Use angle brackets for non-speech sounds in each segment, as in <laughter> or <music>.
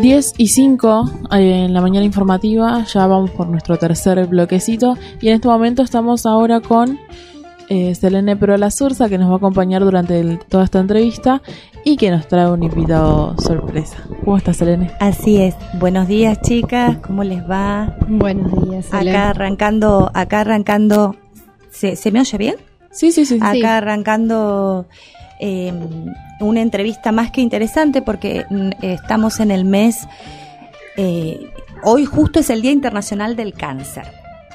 10 y 5 eh, en la mañana informativa, ya vamos por nuestro tercer bloquecito y en este momento estamos ahora con eh, Selene Prola Sursa que nos va a acompañar durante toda esta entrevista y que nos trae un invitado sorpresa. ¿Cómo estás, Selene? Así es. Buenos días, chicas. ¿Cómo les va? Buenos días. Selene. Acá arrancando, acá arrancando. ¿Se, ¿se me oye bien? Sí, sí, sí. Acá sí. arrancando eh, una entrevista más que interesante porque mm, estamos en el mes, eh, hoy justo es el Día Internacional del Cáncer,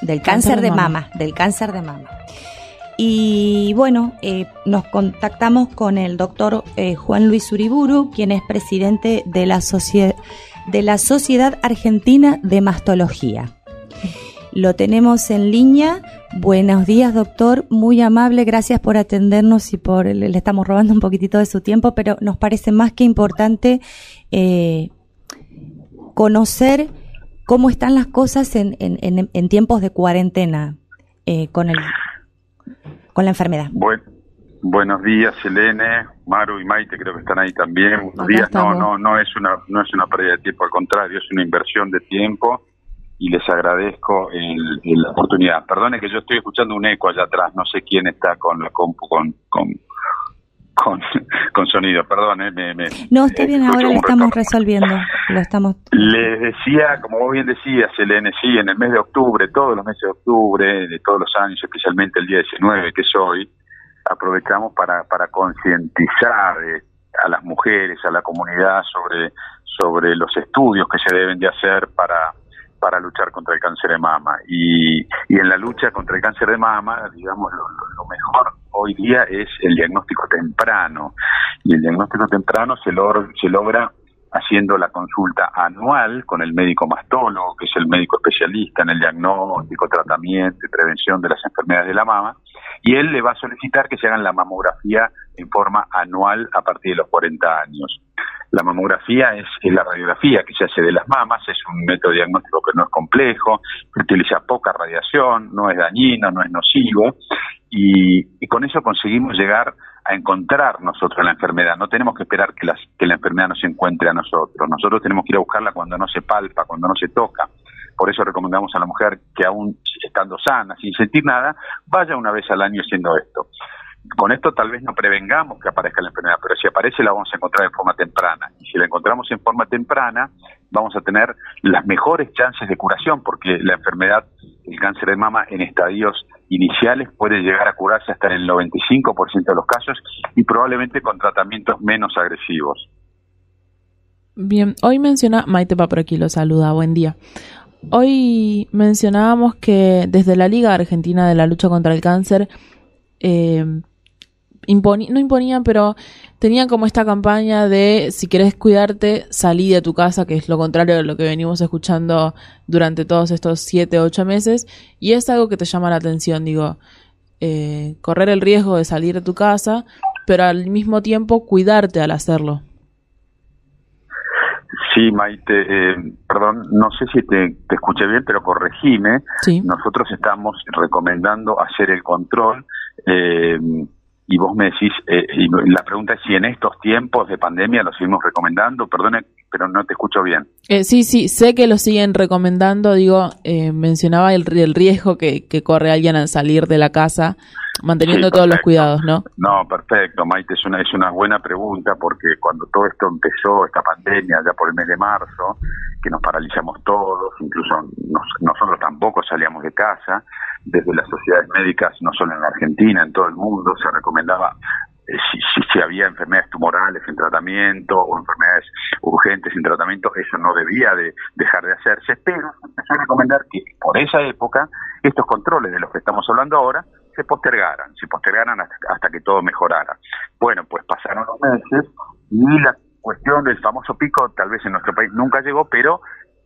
del cáncer, cáncer de, mama. mama. del cáncer de mama. Y bueno, eh, nos contactamos con el doctor eh, Juan Luis Uriburu, quien es presidente de la, de la Sociedad Argentina de Mastología. Lo tenemos en línea. Buenos días, doctor. Muy amable. Gracias por atendernos y por le estamos robando un poquitito de su tiempo, pero nos parece más que importante eh, conocer cómo están las cosas en, en, en tiempos de cuarentena eh, con el con la enfermedad. Bueno, buenos días, Selene, Maru y Maite, creo que están ahí también. Buenos Acá días. Estamos. No, no, no es una no es una pérdida de tiempo, al contrario, es una inversión de tiempo y les agradezco el, el, la oportunidad. Perdone que yo estoy escuchando un eco allá atrás, no sé quién está con la compu con, con, con, <laughs> con sonido, perdón. Eh, me, me, no, está bien, ahora lo estamos retorno. resolviendo. Lo estamos... Les decía, como vos bien decías, Selene, sí, en el mes de octubre, todos los meses de octubre, de todos los años, especialmente el día 19, que es hoy, aprovechamos para, para concientizar eh, a las mujeres, a la comunidad sobre, sobre los estudios que se deben de hacer para para luchar contra el cáncer de mama. Y, y en la lucha contra el cáncer de mama, digamos, lo, lo, lo, mejor hoy día es el diagnóstico temprano. Y el diagnóstico temprano se, log se logra haciendo la consulta anual con el médico mastólogo, que es el médico especialista en el diagnóstico, tratamiento y prevención de las enfermedades de la mama, y él le va a solicitar que se hagan la mamografía en forma anual a partir de los 40 años. La mamografía es, la radiografía que se hace de las mamas, es un método diagnóstico que no es complejo, utiliza poca radiación, no es dañino, no es nocivo, y, con eso conseguimos llegar a encontrar nosotros la enfermedad. No tenemos que esperar que, que la enfermedad nos encuentre a nosotros. Nosotros tenemos que ir a buscarla cuando no se palpa, cuando no se toca. Por eso recomendamos a la mujer que aún estando sana, sin sentir nada, vaya una vez al año haciendo esto. Con esto tal vez no prevengamos que aparezca la enfermedad, pero si aparece la vamos a encontrar en forma temprana. Y si la encontramos en forma temprana, vamos a tener las mejores chances de curación, porque la enfermedad, el cáncer de mama en estadios iniciales puede llegar a curarse hasta en el 95% de los casos y probablemente con tratamientos menos agresivos. Bien, hoy menciona, Maite por aquí, lo saluda, buen día. Hoy mencionábamos que desde la Liga Argentina de la Lucha contra el Cáncer, eh, no imponían, pero tenían como esta campaña de si querés cuidarte, salí de tu casa, que es lo contrario de lo que venimos escuchando durante todos estos siete, ocho meses, y es algo que te llama la atención, digo, eh, correr el riesgo de salir de tu casa, pero al mismo tiempo cuidarte al hacerlo. Sí, Maite, eh, perdón, no sé si te, te, escuché bien, pero corregime. Sí. Nosotros estamos recomendando hacer el control. Eh, y vos me decís, eh, y la pregunta es si en estos tiempos de pandemia lo seguimos recomendando, perdone, pero no te escucho bien. Eh, sí, sí, sé que lo siguen recomendando, digo, eh, mencionaba el, el riesgo que, que, corre alguien al salir de la casa, manteniendo sí, todos los cuidados, ¿no? No, perfecto, Maite, es una, es una buena pregunta porque cuando todo esto empezó, esta pandemia, ya por el mes de marzo, que nos paralizamos todos, incluso nos, nosotros tampoco salíamos de casa, desde las sociedades médicas, no solo en la Argentina, en todo el mundo, se recomendaba eh, si, si, había enfermedades tumorales en tratamiento o enfermedades urgentes en tratamiento, eso no debía de dejar de hacerse, pero se empezó a recomendar que por esa época estos controles de los que estamos hablando ahora se postergaran, se postergaran hasta, hasta que todo mejorara. Bueno, pues pasaron los meses y la cuestión del famoso pico tal vez en nuestro país nunca llegó, pero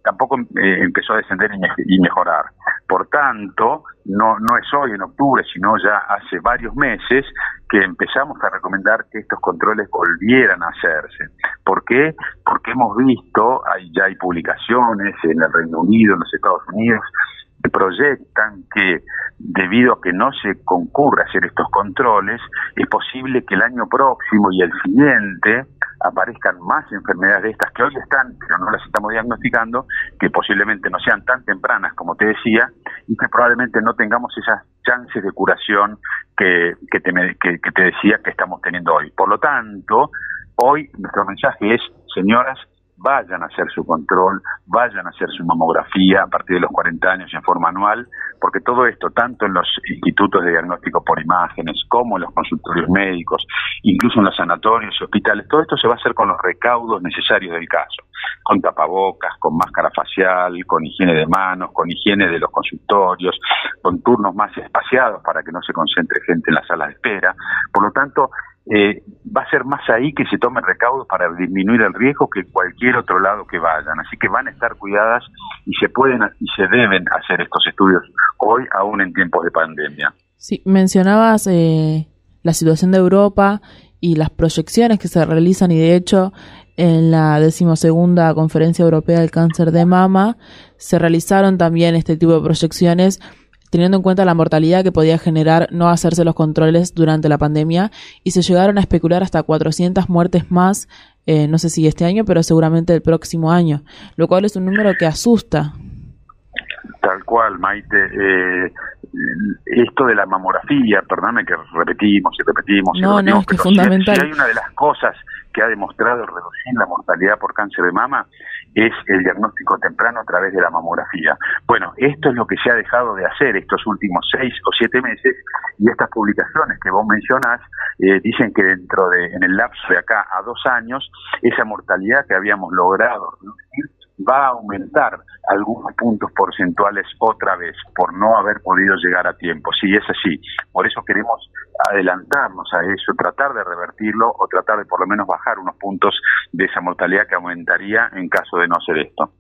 tampoco eh, empezó a descender y, me y, mejorar. Por tanto, no, no es hoy en octubre, sino ya hace varios meses que empezamos a recomendar que estos controles volvieran a hacerse. ¿Por qué? Porque hemos visto, hay, ya hay publicaciones en el Reino Unido, en los Estados Unidos, proyectan que debido a que no se concurra a hacer estos controles, es posible que el año próximo y el siguiente aparezcan más enfermedades de estas que hoy están, pero no las estamos diagnosticando, que posiblemente no sean tan tempranas como te decía, y que probablemente no tengamos esas chances de curación que, que, te, que, que te decía que estamos teniendo hoy. Por lo tanto, hoy nuestro mensaje es, señoras, vayan a hacer su control, vayan a hacer su mamografía a partir de los 40 años en forma anual, porque todo esto, tanto en los institutos de diagnóstico por imágenes, como en los consultorios médicos, incluso en los sanatorios y hospitales, todo esto se va a hacer con los recaudos necesarios del caso, con tapabocas, con máscara facial, con higiene de manos, con higiene de los consultorios, con turnos más espaciados para que no se concentre gente en la sala de espera. Por lo tanto, eh, va a ser más ahí que se tomen recaudos para disminuir el riesgo que cualquier otro lado que vayan. Así que van a estar cuidadas y se pueden y se deben hacer estos estudios hoy, aún en tiempos de pandemia. Sí, mencionabas eh, la situación de Europa y las proyecciones que se realizan y de hecho en la decimosegunda conferencia europea del cáncer de mama se realizaron también este tipo de proyecciones teniendo en cuenta la mortalidad que podía generar no hacerse los controles durante la pandemia y se llegaron a especular hasta 400 muertes más, eh, no sé si este año, pero seguramente el próximo año, lo cual es un número que asusta. Tal cual, Maite. Eh, esto de la mamografía, perdóname que repetimos y repetimos. no, no, es que es fundamental. Si hay una de las cosas que ha demostrado reducir la mortalidad por cáncer de mama, es el diagnóstico temprano a través de la mamografía. Bueno, esto es lo que se ha dejado de hacer estos últimos seis o siete meses y estas publicaciones que vos mencionás eh, dicen que dentro de, en el lapso de acá a dos años, esa mortalidad que habíamos logrado reducir va a aumentar algunos puntos porcentuales otra vez por no haber podido llegar a tiempo. Sí, es así. Por eso queremos adelantarnos a eso, tratar de revertirlo o tratar de por lo menos bajar unos puntos de esa mortalidad que aumentaría en caso de no ser esto.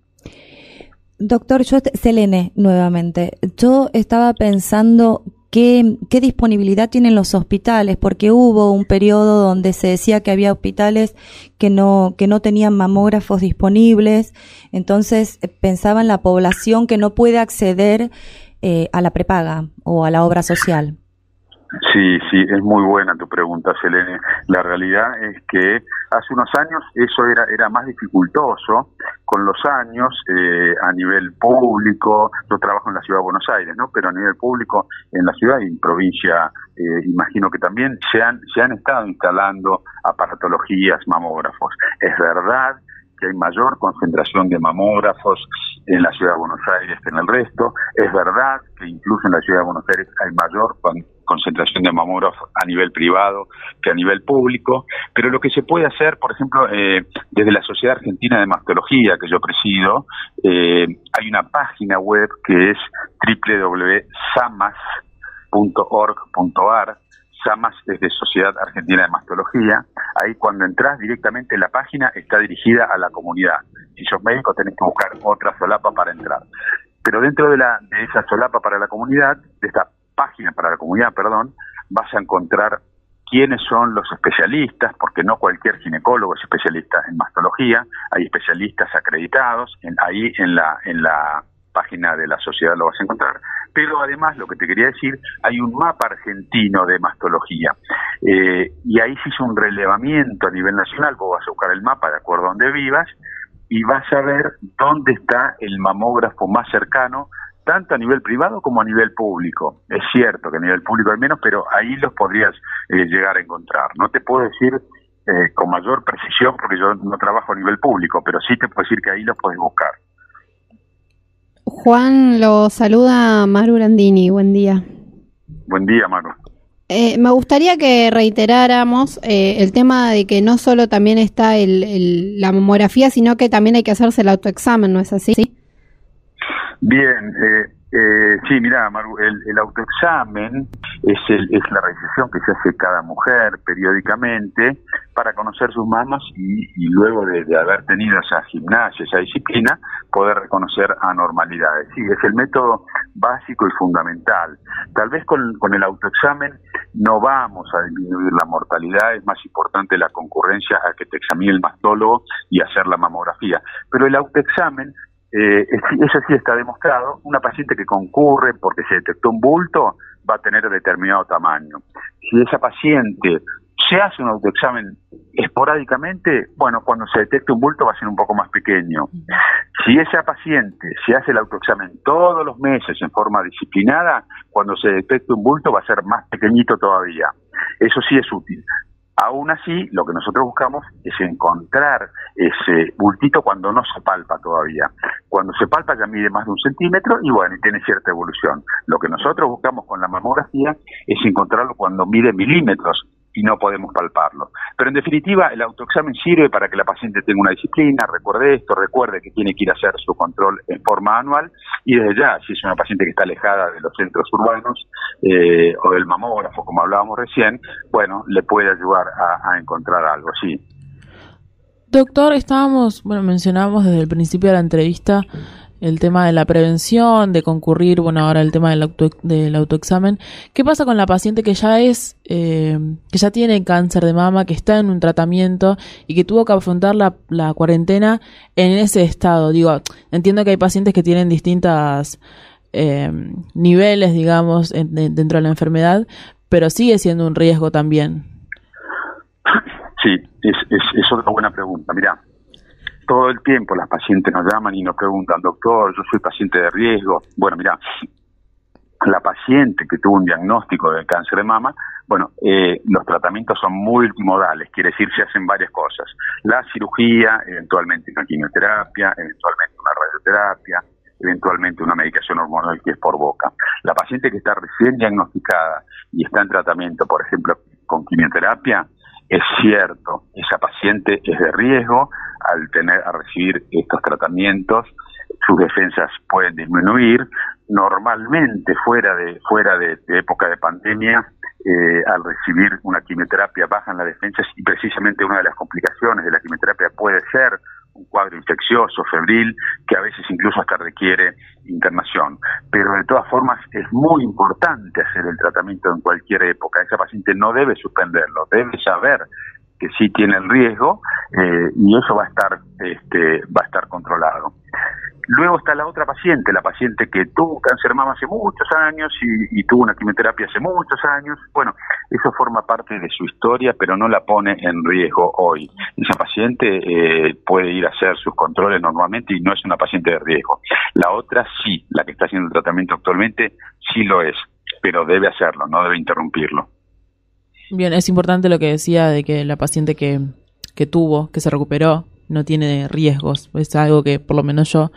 Doctor, yo, Selene, nuevamente, yo estaba pensando qué, qué disponibilidad tienen los hospitales, porque hubo un periodo donde se decía que había hospitales que no, que no tenían mamógrafos disponibles, entonces eh, pensaba en la población que no puede acceder eh, a la prepaga o a la obra social. Sí, sí, es muy buena tu pregunta, Selene. La realidad es que hace unos años eso era, era más dificultoso. Con los años, eh, a nivel público, yo trabajo en la ciudad de Buenos Aires, ¿no? Pero a nivel público, en la ciudad y en provincia, eh, imagino que también se han, se han estado instalando aparatologías, mamógrafos. Es verdad que hay mayor concentración de mamógrafos en la ciudad de Buenos Aires que en el resto. Es verdad que incluso en la ciudad de Buenos Aires hay mayor concentración de mamógrafos a nivel privado que a nivel público, pero lo que se puede hacer, por ejemplo, eh, desde la Sociedad Argentina de Mastología que yo presido, eh, hay una página web que es www.samas.org.ar SAMAS es de Sociedad Argentina de Mastología. Ahí cuando entras directamente en la página está dirigida a la comunidad. Si sos médico tenés que buscar otra solapa para entrar. Pero dentro de, la, de esa solapa para la comunidad, de esta página para la comunidad, perdón, vas a encontrar quiénes son los especialistas, porque no cualquier ginecólogo es especialista en mastología, hay especialistas acreditados, en, ahí en la, en la página de la sociedad lo vas a encontrar. Pero además, lo que te quería decir, hay un mapa argentino de mastología. Eh, y ahí se hizo un relevamiento a nivel nacional. Vos vas a buscar el mapa de acuerdo a donde vivas y vas a ver dónde está el mamógrafo más cercano, tanto a nivel privado como a nivel público. Es cierto que a nivel público hay menos, pero ahí los podrías eh, llegar a encontrar. No te puedo decir eh, con mayor precisión porque yo no trabajo a nivel público, pero sí te puedo decir que ahí los puedes buscar. Juan, lo saluda Maru Grandini. Buen día. Buen día, Maru. Eh, me gustaría que reiteráramos eh, el tema de que no solo también está el, la mamografía, sino que también hay que hacerse el autoexamen, ¿no es así? Bien, eh, eh, sí, mira, Maru, el, autoexamen es, es la realización que se hace cada mujer periódicamente para conocer sus mamas y, luego de, haber tenido esa gimnasia, esa disciplina, poder reconocer anormalidades. Sí, es el método básico y fundamental. Tal vez con, con el autoexamen no vamos a disminuir la mortalidad, es más importante la concurrencia a que te examine el mastólogo y hacer la mamografía. Pero el autoexamen eh, eso sí está demostrado, una paciente que concurre porque se detectó un bulto va a tener determinado tamaño. Si esa paciente se hace un autoexamen esporádicamente, bueno, cuando se detecte un bulto va a ser un poco más pequeño. Si esa paciente se hace el autoexamen todos los meses en forma disciplinada, cuando se detecte un bulto va a ser más pequeñito todavía. Eso sí es útil. Aún así, lo que nosotros buscamos es encontrar ese bultito cuando no se palpa todavía. Cuando se palpa ya mide más de un centímetro y bueno, y tiene cierta evolución. Lo que nosotros buscamos con la mamografía es encontrarlo cuando mide milímetros y no podemos palparlo. Pero en definitiva, el autoexamen sirve para que la paciente tenga una disciplina, recuerde esto, recuerde que tiene que ir a hacer su control en forma anual y desde ya, si es una paciente que está alejada de los centros urbanos eh, o del mamógrafo, como hablábamos recién, bueno, le puede ayudar a, encontrar algo, sí. Doctor, estábamos, bueno, mencionábamos desde el principio de la entrevista el tema de la prevención, de concurrir, bueno, ahora el tema del, auto, del autoexamen. ¿Qué pasa con la paciente que ya es, eh, que ya tiene cáncer de mama, que está en un tratamiento y que tuvo que afrontar la, cuarentena en ese estado? Digo, entiendo que hay pacientes que tienen distintas eh, niveles, digamos, en, de, dentro de la enfermedad, pero sigue siendo un riesgo también. Sí, es, es, es otra buena pregunta. Mira, todo el tiempo las pacientes nos llaman y nos preguntan, doctor, yo soy paciente de riesgo. Bueno, mira, la paciente que tuvo un diagnóstico de cáncer de mama, bueno, eh, los tratamientos son multimodales, quiere decir se hacen varias cosas. La cirugía, eventualmente una quimioterapia, eventualmente una radioterapia, eventualmente una medicación hormonal que es por boca. La paciente que está recién diagnosticada y está en tratamiento, por ejemplo, con quimioterapia, es cierto, esa paciente es de riesgo, al tener a recibir estos tratamientos, sus defensas pueden disminuir. Normalmente fuera de fuera de, época de pandemia, eh, al recibir una quimioterapia bajan las defensas y precisamente una de las complicaciones de la quimioterapia puede ser un cuadro infeccioso, febril, que a veces incluso hasta requiere internación. Pero de todas formas es muy importante hacer el tratamiento en cualquier época. Esa paciente no debe suspenderlo, debe saber que sí tiene el riesgo eh, y eso va a estar este, va a estar controlado. Luego está la otra paciente, la paciente que tuvo cáncer mama hace muchos años y, y, tuvo una quimioterapia hace muchos años. Bueno, eso forma parte de su historia, pero no la pone en riesgo hoy. Esa paciente eh, puede ir a hacer sus controles normalmente y no es una paciente de riesgo. La otra sí, la que está haciendo el tratamiento actualmente, sí lo es, pero debe hacerlo, no debe interrumpirlo. Bien, es importante lo que decía de que la paciente que, que tuvo, que se recuperó, no tiene riesgos. Es algo que por lo menos yo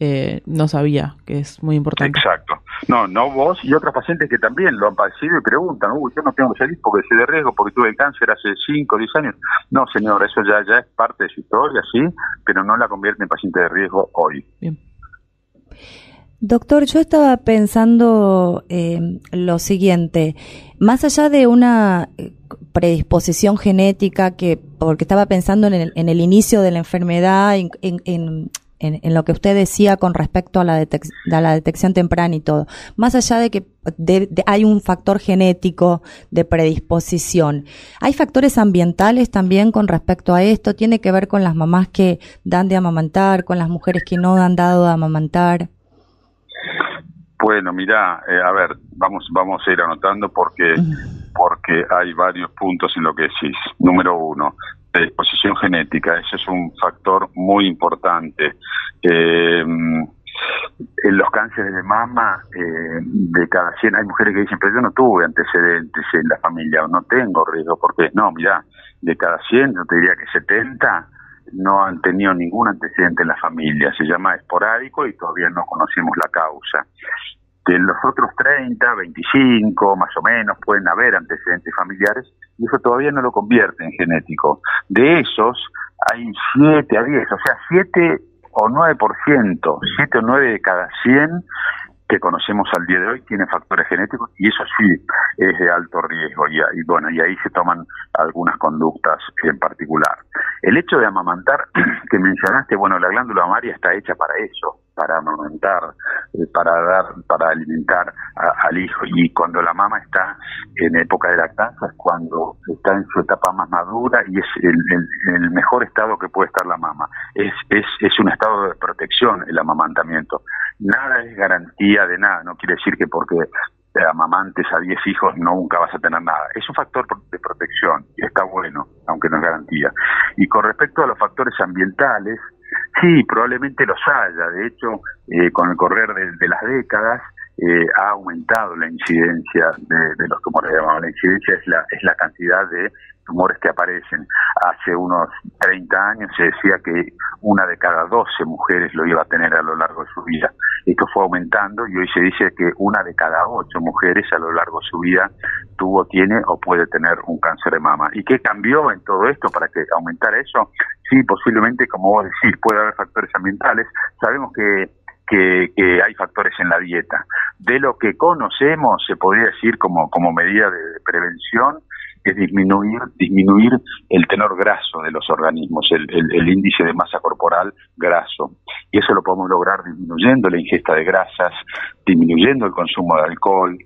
eh, no sabía, que es muy importante. Exacto. No, no vos y otras pacientes que también lo han padecido y preguntan, uy, yo no tengo que salir porque soy de riesgo, porque tuve el cáncer hace 5 o 10 años. No, señor, eso ya, ya es parte de su historia, sí, pero no la convierte en paciente de riesgo hoy. Bien. Doctor, yo estaba pensando eh, lo siguiente, más allá de una eh, predisposición genética que, porque estaba pensando en el, en el inicio de la enfermedad, en, lo que usted decía con respecto a la, a la detección temprana y todo, más allá de que de, hay un factor genético de predisposición, ¿hay factores ambientales también con respecto a esto? ¿Tiene que ver con las mamás que dan de amamantar, con las mujeres que no han dado de amamantar? Bueno, mira, eh, a ver, vamos vamos a ir anotando porque porque hay varios puntos en lo que decís. Número uno, predisposición genética, ese es un factor muy importante. Eh, en los cánceres de mama, eh, de cada 100, hay mujeres que dicen, pero yo no tuve antecedentes en la familia o no tengo riesgo, porque no, mira, de cada 100, yo te diría que 70 no han tenido ningún antecedente en la familia, se llama esporádico y todavía no conocemos la causa. De los otros 30, 25 más o menos pueden haber antecedentes familiares y eso todavía no lo convierte en genético. De esos hay 7 a 10, o sea, 7 o 9%, 7 o 9 de cada 100 que conocemos al día de hoy tienen factores genéticos y eso sí es de alto riesgo y, y, bueno y ahí se toman algunas conductas en particular el hecho de amamantar <clears throat> que mencionaste bueno la glándula mamaria está hecha para eso para amamantar, eh, para dar, para alimentar al hijo. Y cuando la mama está en época de lactancia es cuando está en su etapa más madura y es el, el, el mejor estado que puede estar la mama. Es, es, es un estado de protección el amamantamiento. Nada es garantía de nada, no quiere decir que porque amamantes a 10 hijos, nunca vas a tener nada. Es un factor de protección y está bueno, aunque no es garantía. Y con respecto a los factores ambientales, sí, probablemente los haya. De hecho, eh, con el correr de, las décadas, eh, ha aumentado la incidencia de, los tumores de mama. La incidencia es la, es la cantidad de tumores que aparecen. Hace unos 30 años se decía que una de cada 12 mujeres lo iba a tener a lo largo de su vida. Esto fue aumentando y hoy se dice que una de cada 8 mujeres a lo largo de su vida tuvo, tiene o puede tener un cáncer de mama. ¿Y qué cambió en todo esto para que aumentara eso? Sí, posiblemente, como vos decís, puede haber factores ambientales. Sabemos que que, que, hay factores en la dieta. De lo que conocemos, se podría decir como, como medida de prevención, es disminuir, disminuir el tenor graso de los organismos, el, el, índice de masa corporal graso. Y eso lo podemos lograr disminuyendo la ingesta de grasas, disminuyendo el consumo de alcohol,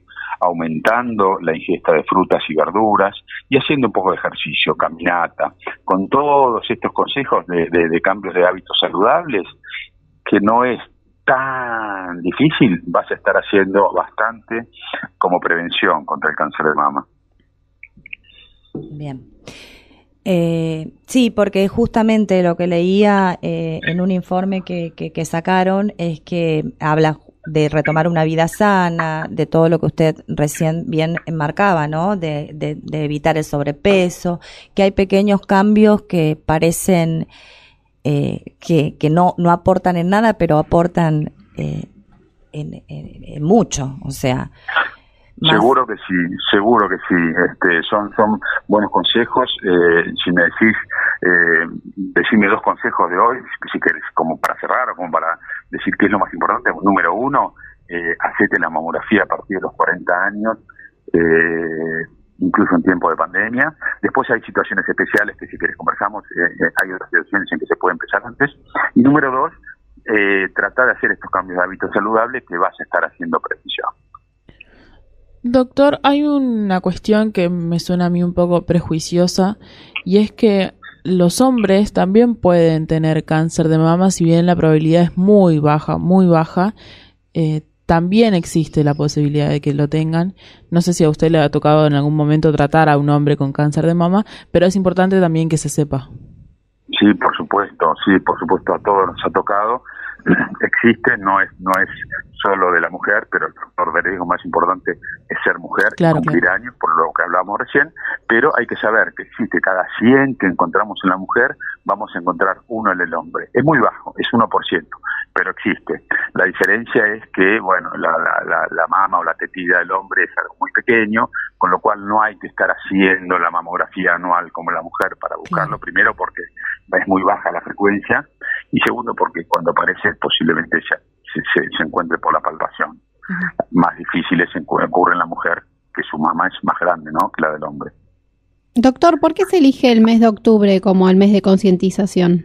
aumentando la ingesta de frutas y verduras y haciendo un poco de ejercicio, caminata. Con todos estos consejos de, de, de cambios de hábitos saludables, que no es tan difícil, vas a estar haciendo bastante como prevención contra el cáncer de mama. Bien. Eh, sí, porque justamente lo que leía eh, en un informe que, que, sacaron es que habla de retomar una vida sana, de todo lo que usted recién bien enmarcaba, ¿no? De, evitar el sobrepeso, que hay pequeños cambios que parecen eh, que, que no, no aportan en nada, pero aportan en, en, mucho. O sea, Seguro que sí, seguro que sí. Este, son, son buenos consejos. Eh, si me decís, eh, decime dos consejos de hoy, si querés, como para cerrar o como para decir qué es lo más importante. Número uno, eh, la mamografía a partir de los 40 años, eh, incluso en tiempo de pandemia. Después hay situaciones especiales que si querés conversamos, eh, hay otras situaciones en que se puede empezar antes. Y número dos, eh, tratar de hacer estos cambios de hábitos saludables que vas a estar haciendo precisión. Doctor, hay una cuestión que me suena a mí un poco prejuiciosa y es que los hombres también pueden tener cáncer de mama, si bien la probabilidad es muy baja, muy baja, eh, también existe la posibilidad de que lo tengan. No sé si a usted le ha tocado en algún momento tratar a un hombre con cáncer de mama, pero es importante también que se sepa. Sí, por supuesto, sí, por supuesto, a todos nos ha tocado. <clears throat> Existe, no es, no es solo de la mujer, pero el factor de riesgo más importante es ser mujer y cumplir años, por lo que hablábamos recién, pero hay que saber que existe cada 100 que encontramos en la mujer, vamos a encontrar uno en el hombre. Es muy bajo, es 1%, pero existe. La diferencia es que, bueno, la, la, la, mama o la tetilla del hombre es algo muy pequeño, con lo cual no hay que estar haciendo la mamografía anual como la mujer para buscarlo, primero porque es muy baja la frecuencia, y segundo porque cuando aparece posiblemente ya se, encuentre por la palpación. Más difíciles ocurre en la mujer, que su mamá es más grande ¿no? que la del hombre. Doctor, ¿por qué se elige el mes de octubre como el mes de concientización?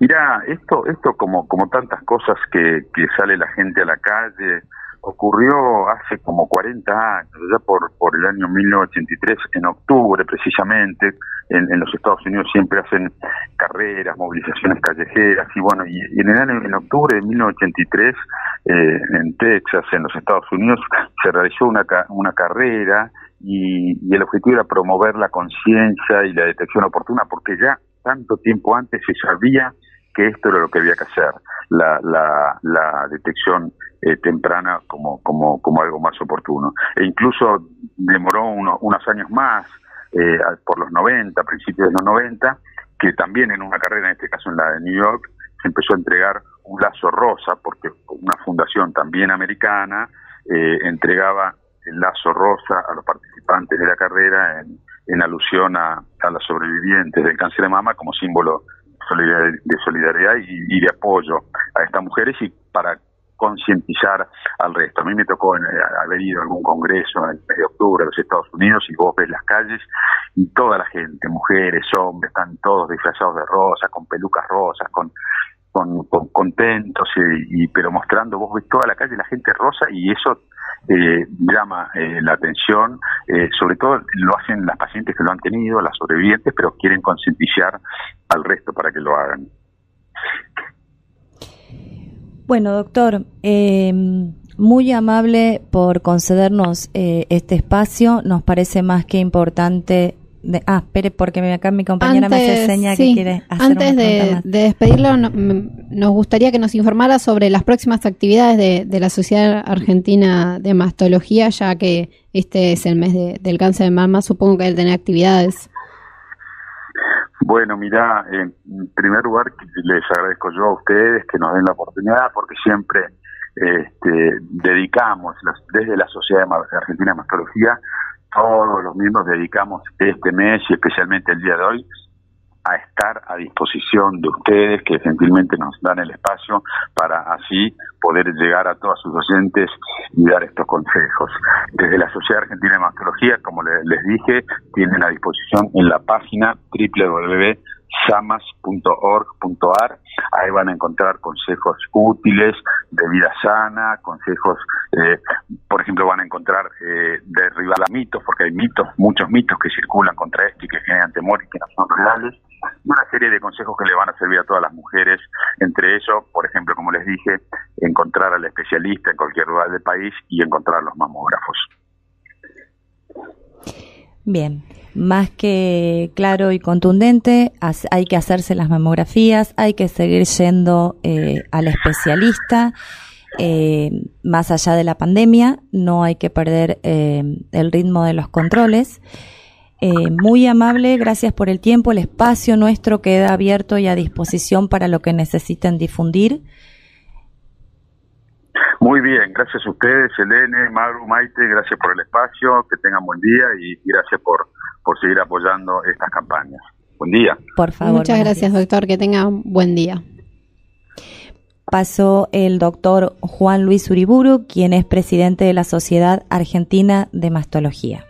Mira, esto, esto como, como tantas cosas que, que sale la gente a la calle, ocurrió hace como 40 años, ya por, por el año 1983, en octubre precisamente, en, los Estados Unidos siempre hacen carreras, movilizaciones callejeras, y bueno, y, en el año, en octubre de 1983, eh, en Texas, en los Estados Unidos, se realizó una, una carrera y, y el objetivo era promover la conciencia y la detección oportuna, porque ya tanto tiempo antes se sabía que esto era lo que había que hacer, la, la, la detección eh, temprana como, como, como algo más oportuno. E incluso demoró unos años más, eh, por los 90, principios de los 90, que también en una carrera, en este caso en la de New York, se empezó a entregar un lazo rosa, porque una fundación también americana eh, entregaba el lazo rosa a los participantes de la carrera en, en alusión a, a las sobrevivientes del cáncer de mama como símbolo de solidaridad y, de apoyo a estas mujeres y para concientizar al resto. A mí me tocó eh, haber ido a algún congreso en el mes de octubre de los Estados Unidos y vos ves las calles y toda la gente, mujeres, hombres, están todos disfrazados de rosa, con pelucas rosas, con con, contentos y, pero mostrando vos ves toda la calle la gente rosa y eso eh, llama eh, la atención eh, sobre todo lo hacen las pacientes que lo han tenido las sobrevivientes pero quieren concientizar al resto para que lo hagan bueno doctor muy amable por concedernos eh, este espacio. Nos parece más que importante. De, ah, espere, porque acá mi compañera me hace seña que quiere hacer Antes de, de, despedirlo, nos gustaría que nos informara sobre las próximas actividades de, de, la Sociedad Argentina de Mastología, ya que este es el mes del cáncer de mama. Supongo que él tener actividades. Bueno, mira, en primer lugar les agradezco yo a ustedes que nos den la oportunidad porque siempre este, dedicamos desde la Sociedad Argentina de Mastología, todos los miembros dedicamos este mes y especialmente el día de hoy a estar a disposición de ustedes que gentilmente nos dan el espacio para así poder llegar a todos sus docentes y dar estos consejos. Desde la Sociedad Argentina de Mastología, como les dije, tienen a disposición en la página www samas.org.ar. Ahí van a encontrar consejos útiles de vida sana, consejos, eh, por ejemplo, van a encontrar eh, derribar mitos, porque hay mitos, muchos mitos que circulan contra esto y que generan temor y que no son reales. Una serie de consejos que le van a servir a todas las mujeres, entre ellos, por ejemplo, como les dije, encontrar al especialista en cualquier lugar del país y encontrar los mamógrafos. Bien, más que claro y contundente, hay que hacerse las mamografías, hay que seguir yendo eh, al especialista. Eh, más allá de la pandemia, no hay que perder eh, el ritmo de los controles. muy amable, gracias por el tiempo. El espacio nuestro queda abierto y a disposición para lo que necesiten difundir. Muy bien, gracias a ustedes, Elene, Maru, Maite, gracias por el espacio, que tengan buen día y gracias por, por seguir apoyando estas campañas. Buen día. Por favor. Muchas gracias, doctor, que tenga un buen día. Pasó el doctor Juan Luis Uriburu, quien es presidente de la Sociedad Argentina de Mastología.